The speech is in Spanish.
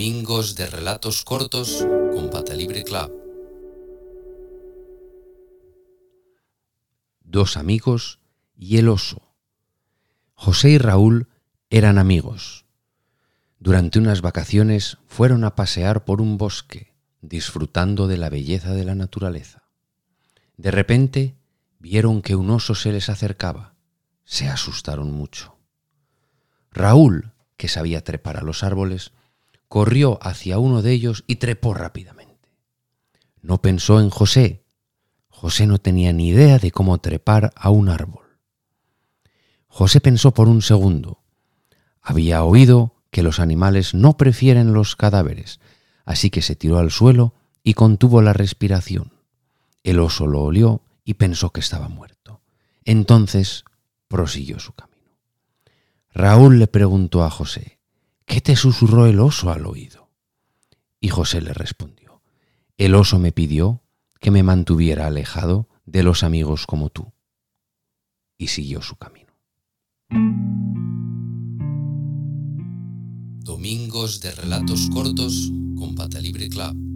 Domingos de Relatos Cortos con Pata Libre Club. Dos amigos y el oso. José y Raúl eran amigos. Durante unas vacaciones fueron a pasear por un bosque, disfrutando de la belleza de la naturaleza. De repente vieron que un oso se les acercaba. Se asustaron mucho. Raúl, que sabía trepar a los árboles, corrió hacia uno de ellos y trepó rápidamente. No pensó en José. José no tenía ni idea de cómo trepar a un árbol. José pensó por un segundo. Había oído que los animales no prefieren los cadáveres, así que se tiró al suelo y contuvo la respiración. El oso lo olió y pensó que estaba muerto. Entonces prosiguió su camino. Raúl le preguntó a José, ¿Qué te susurró el oso al oído? Y José le respondió, El oso me pidió que me mantuviera alejado de los amigos como tú. Y siguió su camino. Domingos de Relatos Cortos con Pata Libre Club.